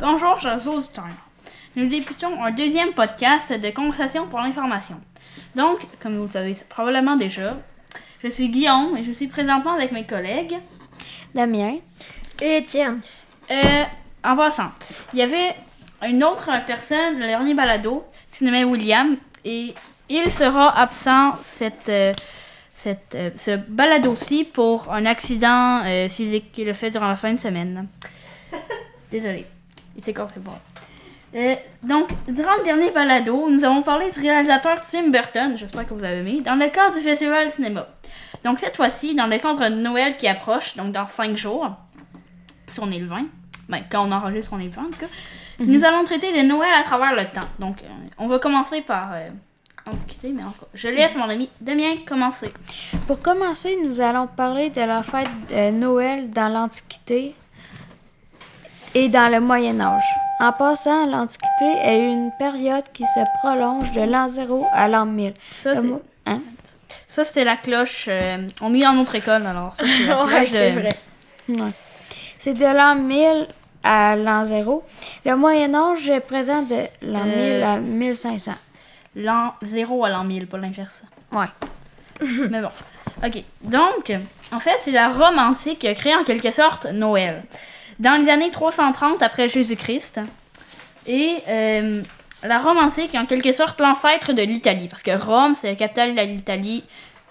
Bonjour, chers auditeurs. Nous débutons un deuxième podcast de conversation pour l'information. Donc, comme vous le savez probablement déjà, je suis Guillaume et je suis présentement avec mes collègues. Damien. Et Étienne. Euh, en passant, il y avait une autre personne, le dernier balado, qui se nommait William, et il sera absent cette, euh, cette, euh, ce balado-ci pour un accident euh, physique qu'il a fait durant la fin de semaine. Désolé, il s'est cassé pas. Euh, donc, durant le dernier balado, nous avons parlé du réalisateur Tim Burton, j'espère que vous avez aimé, dans le cadre du Festival Cinéma. Donc, cette fois-ci, dans le cadre de Noël qui approche, donc dans 5 jours, si on est le 20, ben, quand on enregistre, on est le 20 en tout cas, nous allons traiter de Noël à travers le temps. Donc, euh, on va commencer par euh, en discuter, mais encore. Je laisse mon ami Damien commencer. Pour commencer, nous allons parler de la fête de Noël dans l'Antiquité et dans le Moyen Âge. En passant, l'Antiquité est une période qui se prolonge de l'an 0 à l'an 1000. Ça, c'est- hein? ça, c'était la cloche. euh, on met dans notre école, alors. Ça, c'est Ouais, c'est de- vrai. Ouais. C'est de l'an 1000 à l'an 0. Le Moyen Âge est présent de l'an Euh. 1000 à 1500. L'an 0 à l'an 1000, pas l'inverse. Ouais. Mais bon. Ok. Donc, en fait, c'est la Rome antique qui a créé en quelque sorte Noël. Dans les années 330 après Jésus-Christ. Et euh, la Rome antique est en quelque sorte l'ancêtre de l'Italie. Parce que Rome, c'est la capitale de l'Italie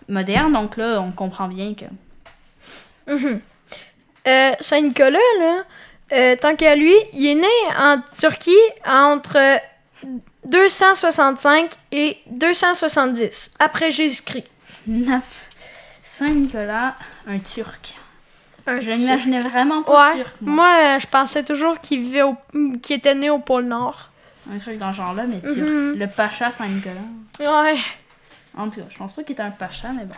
moderne. Donc là, on comprend bien que. Euh, Saint-Nicolas, là, euh, tant qu'à lui, il est né en Turquie entre 265 et 270 après Jésus-Christ. Nap. Saint-Nicolas, un Turc. Un Je Turc. n'imaginais vraiment pas Ouais, Turc. moi. moi, euh, je pensais toujours qu'il vivait au... qu'il était né au pôle Nord. Un truc dans ce genre-là, mais Turc. Mhm. Le Pacha Saint-Nicolas. Ouais. En tout cas, je pense pas qu'il était un pacha, mais bon.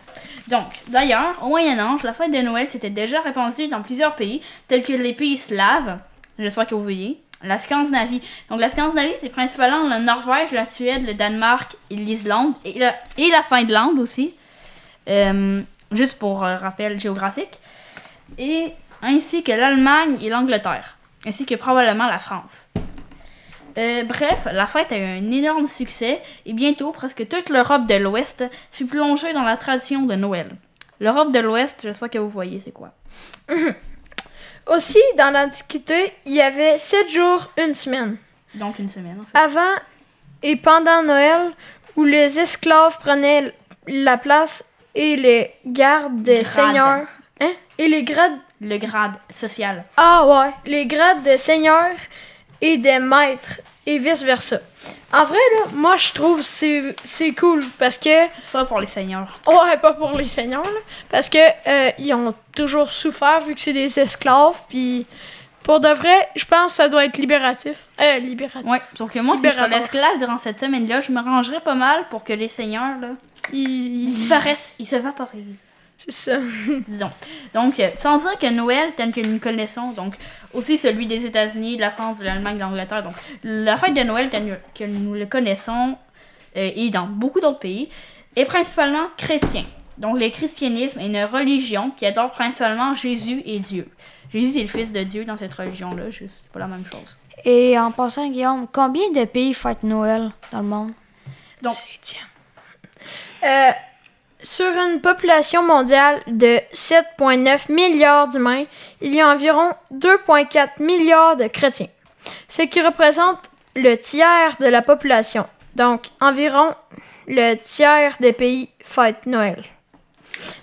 Donc, d'ailleurs, au Moyen-Âge, la fête de Noël s'était déjà répandue dans plusieurs pays, tels que les pays slaves, j'espère que vous voyez, la Scandinavie. Donc, la Scandinavie, c'est principalement la Norvège, la Suède, le Danemark l'Islande, et la, et la Finlande aussi, Euh, juste pour euh, rappel géographique, et ainsi que l'Allemagne et l'Angleterre, ainsi que probablement la France. Euh, bref, la fête a eu un énorme succès et bientôt presque toute l'Europe de l'Ouest fut plongée dans la tradition de Noël. L'Europe de l'Ouest, j'espère que vous voyez c'est quoi? Aussi, dans l'Antiquité, il y avait sept jours, une semaine. Donc une semaine. en fait. Avant et pendant Noël, où les esclaves prenaient la place et les gardes des seigneurs. Et les grades. Le grade social. Ah ouais, les grades des seigneurs et des maîtres et vice-versa. En vrai, là, moi, je trouve c'est c'est cool parce que. Pas pour les seigneurs. Ouais, pas pour les seigneurs, là. Parce que euh, ils ont toujours souffert vu que c'est des esclaves. Puis pour de vrai, je pense que ça doit être libératif. Euh, libératif. Ouais, donc moi, si je serais l'esclave durant cette semaine-là, je me rangerais pas mal pour que les seigneurs, là, ils Ils- disparaissent, ils se vaporisent. C'est ça. disons. Donc, euh, sans dire que Noël, tel que nous le connaissons, donc aussi celui des États-Unis, de la France, de l'Allemagne, de l'Angleterre, donc la fête de Noël tel que nous le connaissons, euh, et dans beaucoup d'autres pays, est principalement chrétien. Donc, le christianisme est une religion qui adore principalement Jésus et Dieu. Jésus est le fils de Dieu dans cette religion-là, c'est pas la même chose. Et en passant, Guillaume, combien de pays fêtent Noël dans le monde? Donc- C'est tiens. Euh, sur une population mondiale de 7,9 milliards d'humains, il y a environ 2,4 milliards de chrétiens, ce qui représente le tiers de la population. Donc, environ le tiers des pays fêtent Noël.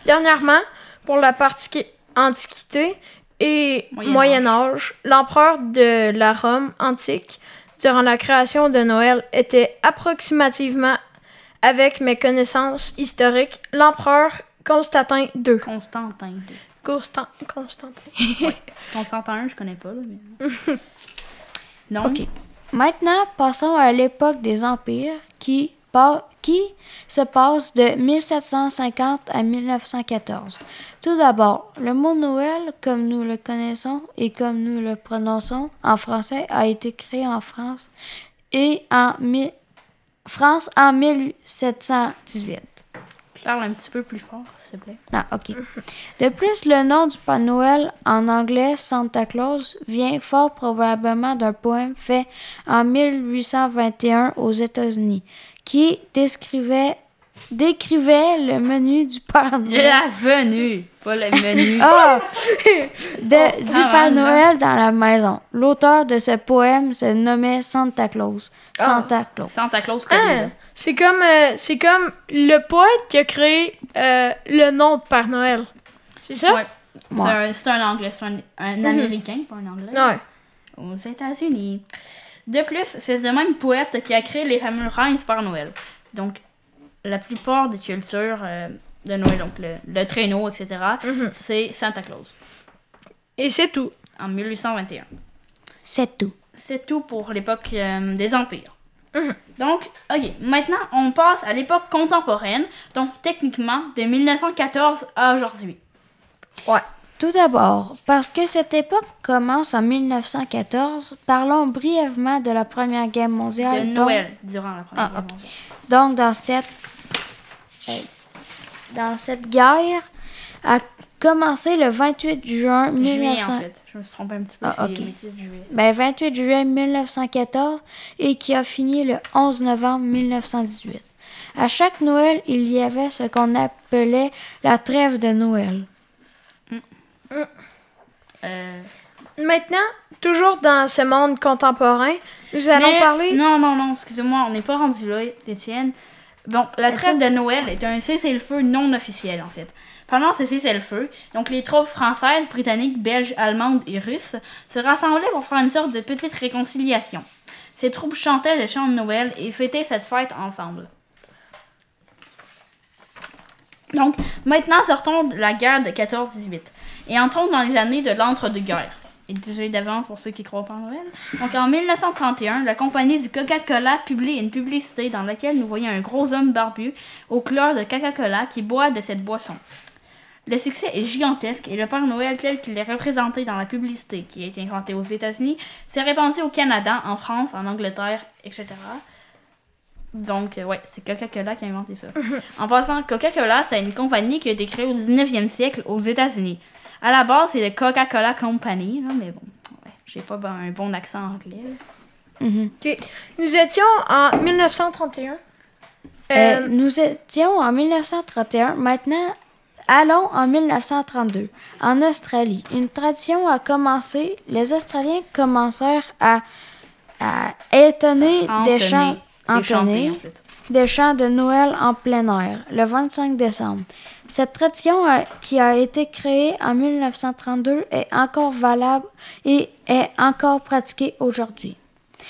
Dernièrement, pour la partie Antiquité et Moyen Moyen Âge, l'empereur de la Rome antique durant la création de Noël était approximativement, avec mes connaissances historiques, l'empereur Constantin II. Constantin. Constant, Constantin. Constantin, je connais pas, là, mais... Donc, Ok. Maintenant, passons à l'époque des empires qui, pa- qui se passe de 1750 à 1914. Tout d'abord, le mot Noël, comme nous le connaissons et comme nous le prononçons en français, a été créé en France et en mi- France en 1718. Parle un petit peu plus fort, s'il te plaît. Ah, ok. De plus, le nom du Père Noël en anglais Santa Claus vient fort probablement d'un poème fait en 1821 aux États-Unis qui décrivait, décrivait le menu du Père Noël. La venue, pas le menu. Ah! De- Oh, du ah, Père Noël dans la maison. L'auteur de ce poème se nommait Santa Claus. Santa Claus. Santa Claus Ah, connu, c'est comme, euh, c'est comme le poète qui a créé euh, le nom de Père Noël. C'est ça? Ouais. C'est Ouais. un, c'est un anglais, c'est un, un américain, pas un anglais. Ouais. Aux États-Unis. De plus, c'est le même poète qui a créé les fameux rhymes par Noël. Donc, la plupart des cultures euh, de Noël, donc le, le traîneau, etc., Mhm. c'est Santa Claus, Et c'est tout. en 1821. C'est tout. C'est tout pour l'époque euh, des empires. Mhm. Donc, ok, maintenant on passe à l'époque contemporaine, donc techniquement de 1914 à aujourd'hui. Ouais. Tout d'abord, parce que cette époque commence en 1914, parlons brièvement de la Première Guerre De mondiale. donc- Noël, durant la Première Ah, Guerre ok. mondiale. Donc, dans cette, dans cette guerre a commencé le 28 juin Juillet, 1900 en fait. Je me suis trompée un petit peu. Ah, c'est ok. 28 juillet. ben, 28 juillet 1914 et qui a fini le 11 novembre 1918. À chaque Noël, il y avait ce qu'on appelait la trêve de Noël. Euh, Maintenant, toujours dans ce monde contemporain, nous allons mais- parler. Non, non, non, excusez-moi, on n'est pas rendu là, Étienne. Bon, la trêve de? Noël est un cessez-le-feu non officiel, en fait. Pendant ce cessez-le-feu, donc les troupes françaises, britanniques, belges, allemandes et russes se rassemblaient pour faire une sorte de petite réconciliation. Ces troupes chantaient le chant de Noël et fêtaient cette fête ensemble. Donc, maintenant, sortons de la guerre de 14-18 et entrons dans les années de l'entre-deux-guerres. Et désolé d'avance pour ceux qui croient pas en Noël. Donc, en 1931, la compagnie du Coca-Cola publie une publicité dans laquelle nous voyons un gros homme barbu aux couleurs de Coca-Cola qui boit de cette boisson. Le succès est gigantesque et le Père Noël tel qu'il est représenté dans la publicité, qui a été inventée aux États-Unis, s'est répandu au Canada, en France, en Angleterre, etc. Donc, euh, ouais, c'est Coca-Cola qui a inventé ça. en passant, Coca-Cola, c'est une compagnie qui a été créée au 19e siècle aux États-Unis. À la base, c'est le Coca-Cola Company, là, mais bon, ouais, j'ai pas un bon accent anglais. Mhm. Ok. Nous étions en 1931. Euh, Euh, nous étions en 1931. Maintenant, allons en 1932. En Australie, une tradition a commencé. Les Australiens commencèrent à, à étonner des chants, en fait. des chants de Noël en plein air, le 25 décembre. Cette tradition a- qui a été créée en 1932 est encore valable et est encore pratiquée aujourd'hui.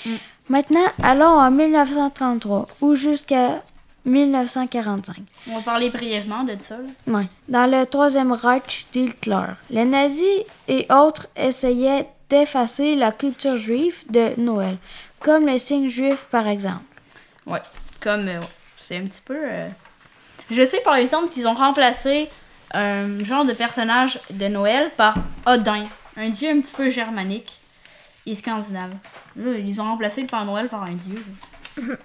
Mm. Maintenant, allons en 1933 ou jusqu'à 1945. On va parler brièvement de ça. Ouais. Dans le Troisième Reich d'Hitler, les nazis et autres essayaient d'effacer la culture juive de Noël, comme les signes juifs par exemple. Ouais, comme euh, c'est un petit peu. euh, Je sais par exemple qu'ils ont remplacé un genre de personnage de Noël par Odin, un dieu un petit peu germanique et scandinave. Là, ils ont remplacé le Père Noël par un dieu.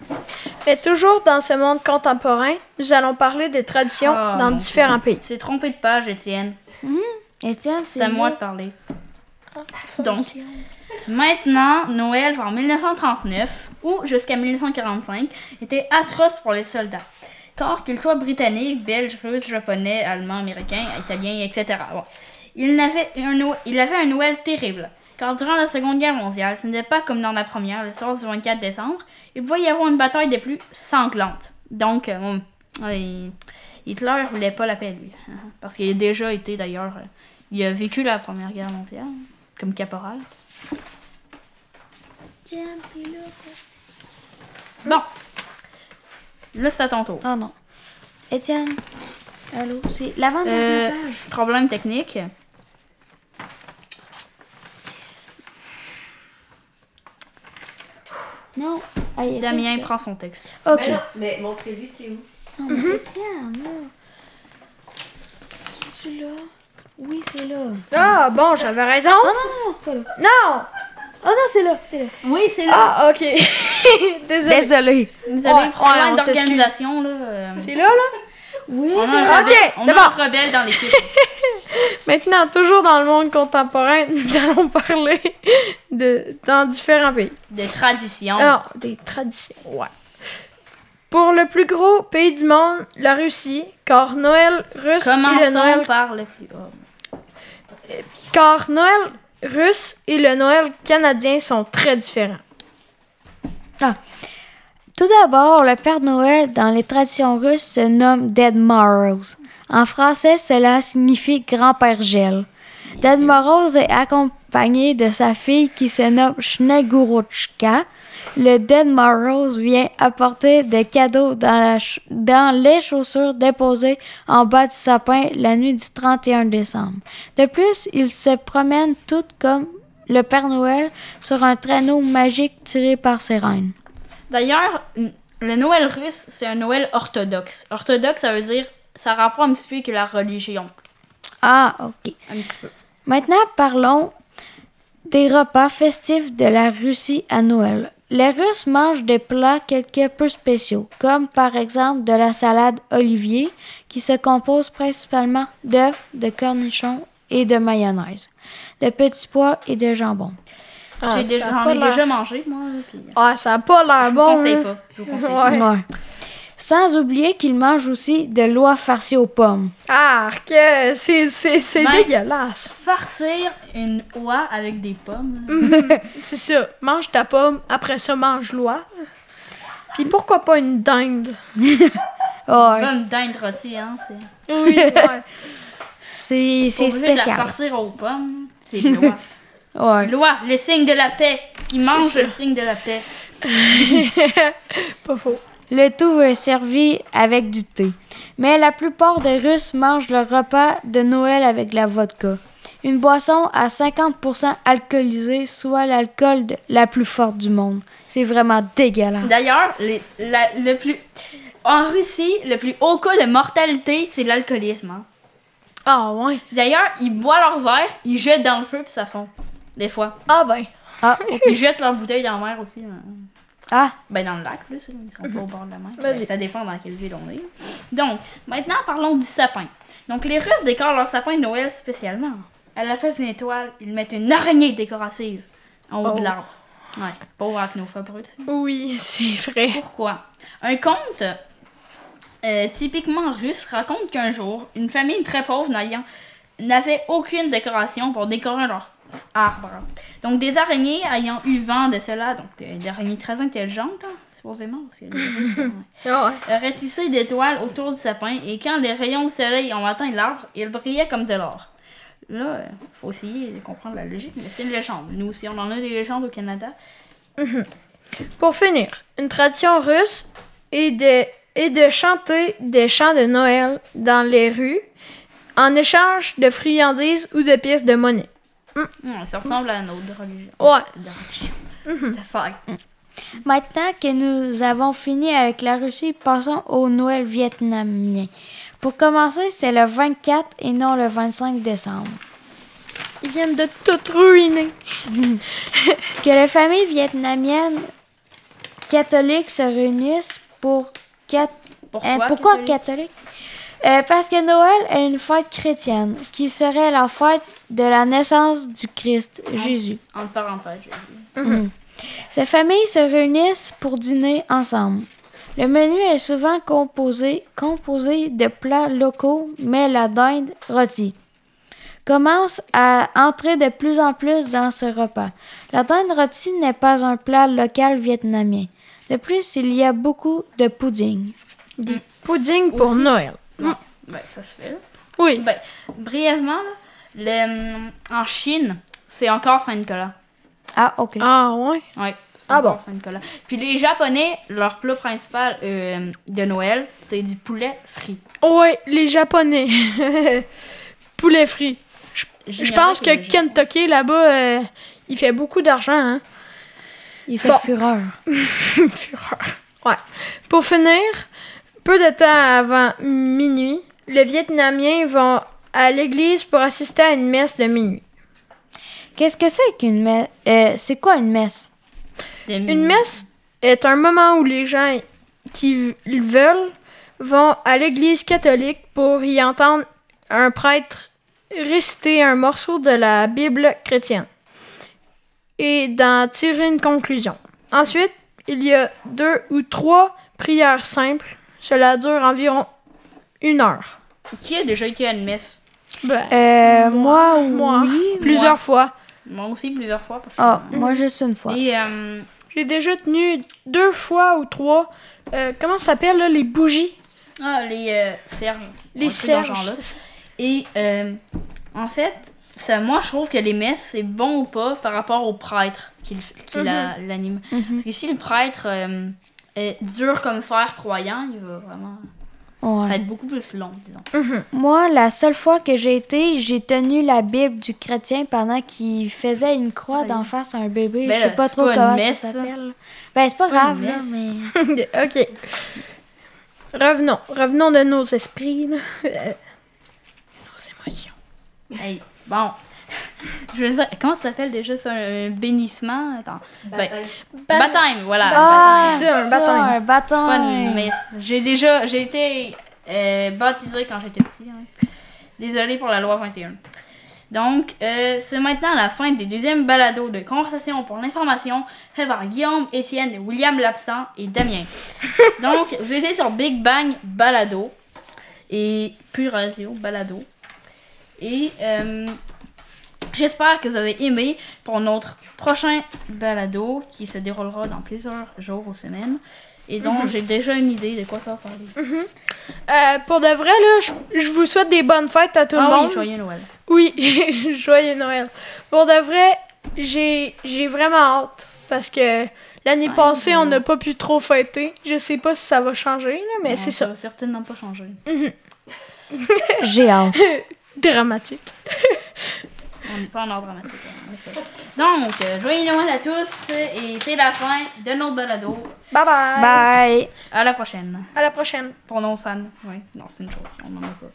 mais toujours dans ce monde contemporain, nous allons parler des traditions Ah, dans différents Dieu. pays. C'est trompé de page, Étienne. Estienne, C'est à moi de parler. Donc, maintenant, Noël vers 1939 ou jusqu'à 1945 était atroce pour les soldats. Car qu'ils soient britanniques, belges, russes, japonais, allemands, américains, italiens, etc. Bon. Ils, n'avaient un Noël terrible. Car durant la Seconde Guerre mondiale, ce n'était pas comme dans la première, le soir du 24 décembre, il pouvait y avoir une bataille des plus sanglantes. Donc, euh, ouais, Hitler voulait pas la paix, lui. Parce qu'il a déjà été, d'ailleurs, euh, il a vécu la Première Guerre mondiale, comme caporal. Bon. Là, c'est à ton tour. Oh non. Étienne, allô, c'est l'avant Euh, page. problème technique. Non. Ah, Étienne, Damien prend son texte. Ok. Mais, non, mais montrez-lui, c'est où? Non, mais Étienne, là. C'est là? Oui, c'est là. Ah, bon, j'avais raison. Oh non, non, non, c'est pas là. Non! Oh non, c'est là, c'est là. Oui, c'est là. Ah, ok. Désolé. Désolé. Avez un problème d'organisation, là. euh, C'est là, là? Oui, c'est rebelle, Ok, on c'est a bon. un rebelle dans l'équipe. Maintenant, toujours dans le monde contemporain, nous allons parler de dans différents pays. Des traditions. Alors, des traditions. Ouais. Pour le plus gros pays du monde, la Russie, car Noël russe et le Commençons Noël par le plus haut. car Noël russe et le Noël canadien sont très différents. Tout d'abord, le Père Noël dans les traditions russes se nomme Dead Morrows. En français, cela signifie grand-père gel. Dead Morrows est accompagné de sa fille qui se nomme Sneguruchka. Le Dead Morrows vient apporter des cadeaux dans, la ch- dans les chaussures déposées en bas du sapin la nuit du 31 décembre. De plus, il se promène tout comme le Père Noël sur un traîneau magique tiré par ses reines. D'ailleurs, le Noël russe, c'est un Noël orthodoxe. Orthodoxe, ça veut dire, ça rapporte un petit peu que la religion. Ah, ok. Un petit peu. Maintenant, parlons des repas festifs de la Russie à Noël. Les Russes mangent des plats quelque peu spéciaux, comme par exemple de la salade olivier, qui se compose principalement d'œufs, de cornichons et de mayonnaise, de petits pois et de jambon. Ah, j'en ai déjà mangé, moi. Puis, Ah, ça a pas l'air je vous bon. conseille pas. Je vous conseille pas. Ouais. Sans oublier qu'ils mangent aussi de l'oie farcie aux pommes. Ah, que c'est c'est c'est dégueulasse. Farcir une oie avec des pommes. C'est ça. Mange ta pomme, après ça mange l'oie. Puis pourquoi pas une dinde? Ouais. Bonne dinde rôtie, hein. C'est Oui, ouais. C'est c'est la spécial. farcir aux pommes. C'est l'oie. Ouais. L'oie, le signe de la paix. Il mange le signe de la paix. pas faux. Le tout est servi avec du thé. Mais la plupart des Russes mangent leur repas de Noël avec de la vodka. Une boisson à 50% alcoolisée, soit l'alcool la plus forte du monde. C'est vraiment dégueulasse. D'ailleurs, le plus... en Russie, le plus haut cas de mortalité, c'est l'alcoolisme. hein. Ah, ouais. D'ailleurs, ils boivent leur verre, ils jettent dans le feu puis ça fond. Des fois. Ah, ben. Ah, Ils jettent leur bouteille dans la mer aussi. hein. Ah, Ben dans le lac, plus. Ils sont pas au bord de la mer. Ben, ça dépend dans quelle ville on est. Donc, maintenant, parlons du sapin. Donc, les Russes décorent leur sapin de Noël spécialement. À la place d'une étoile, ils mettent une araignée décorative en haut Oh. de l'arbre. Ouais, pauvre arachnophobe. Oui, c'est vrai. Pourquoi? Un conte euh, typiquement russe raconte qu'un jour, une famille très pauvre n'ayant- n'avait aucune décoration pour décorer leur arbre. Donc des araignées ayant eu vent de cela, donc euh, des araignées très intelligentes, hein, supposément, parce que hein, Ah, ouais. auraient tissé d'étoiles autour du sapin et quand les rayons du soleil ont atteint l'arbre, il brillait comme de l'or. Là, euh, faut essayer de comprendre la logique, mais c'est une légende. Nous aussi, on en a des légendes au Canada. Pour finir, une tradition russe est de, est de chanter des chants de Noël dans les rues en échange de friandises ou de pièces de monnaie. Hum, ça ressemble à notre religion. Ouais. De religion. De fête. Maintenant que nous avons fini avec la Russie, passons au Noël vietnamien. Pour commencer, c'est le 24 et non le 25 décembre. Ils viennent de tout ruiner. Que les familles vietnamiennes catholiques se réunissent pour... quat- Pourquoi? Hein, pourquoi catholique? catholique? Euh, parce que Noël est une fête chrétienne, qui serait la fête de la naissance du Christ, Jésus. Entre parenthèses, j'ai dit. Ces familles se réunissent pour dîner ensemble. Le menu est souvent composé, composé de plats locaux, mais la dinde rôtie commence à entrer de plus en plus dans ce repas. La dinde rôtie n'est pas un plat local vietnamien. De plus, il y a beaucoup de pudding. Pudding pour Aussi. Noël. Non. Ça se fait, là. Oui. Ben, brièvement, là, le, en Chine, c'est encore Saint-Nicolas. Ah, ok. Ah, ouais. Ah bon? Saint-Nicolas. Puis les Japonais, leur plat principal euh, de Noël, c'est du poulet frit. Ouais, les Japonais. Poulet frit. Je pense que Kentucky, là-bas, euh, il fait beaucoup d'argent, hein. Il fait Bon. fureur. Fureur. Ouais. Pour finir, peu de temps avant minuit, les Vietnamiens vont à l'église pour assister à une messe de minuit. Qu'est-ce que c'est qu'une messe? Euh, c'est quoi une messe? Une messe est un moment où les gens qui veulent vont à l'église catholique pour y entendre un prêtre réciter un morceau de la Bible chrétienne et d'en tirer une conclusion. Ensuite, il y a deux ou trois prières simples. Cela dure environ une heure. Qui a déjà été à une messe Ben, Euh, moi, moi, oui. plusieurs moi. fois. Moi aussi, plusieurs fois. Parce que, Ah, moi, juste une fois. Et euh, J'ai déjà tenu deux fois ou trois. euh, comment ça s'appelle, là, les bougies? ah, les euh, serges. Les dans ce serges. Et euh, en fait, ça, moi, je trouve que les messes, c'est bon ou pas par rapport au prêtre qui, qui la- l'anime. Mhm. Parce que si le prêtre euh, dur comme fer croyant, il va vraiment. Ouais. Ça va être beaucoup plus long, disons. Mhm. Moi, la seule fois que j'ai été, j'ai tenu la Bible du chrétien pendant qu'il faisait une croix d'en face à un bébé. Ben je sais pas c'est trop pas comment messe, ça s'appelle. Ben, c'est pas pas grave, là, mais... ok. Revenons. Revenons de nos esprits. là. Euh, nos émotions. Hey, bon. Je veux dire, comment ça s'appelle déjà ça Un bénissement? Attends. Ben, Ban- baptême, voilà. Ah, c'est un baptême. un baptême. Messe. J'ai déjà. J'ai été euh, baptisé quand j'étais petit. hein. Désolé pour la loi 21. Donc, euh, c'est maintenant la fin des deuxièmes balados de conversation pour l'information fait par Guillaume, Étienne, William Lapsang et Damien. Donc, vous étiez sur Big Bang Balado et Pure Radio Balado. Et euh, j'espère que vous avez aimé pour notre prochain balado qui se déroulera dans plusieurs jours ou semaines. Et donc, j'ai déjà une idée de quoi ça va parler. Euh, pour de vrai, là, je, je vous souhaite des bonnes fêtes à tout le ah monde. oui, joyeux Noël. Oui, joyeux Noël. Pour de vrai, j'ai j'ai vraiment hâte parce que l'année passée, on n'a pas pu trop fêter. Je sais pas si ça va changer, là, mais c'est ça. va certainement pas changer. J'ai hâte. Dramatique. On n'est pas en ordre dramatique. hein, en effet. Donc, euh, joyeux Noël à tous et c'est la fin de notre balado. Bye bye. Bye. À la prochaine. À la prochaine. Pour nos fans. Oui, non, c'est une chose. On n'en a pas.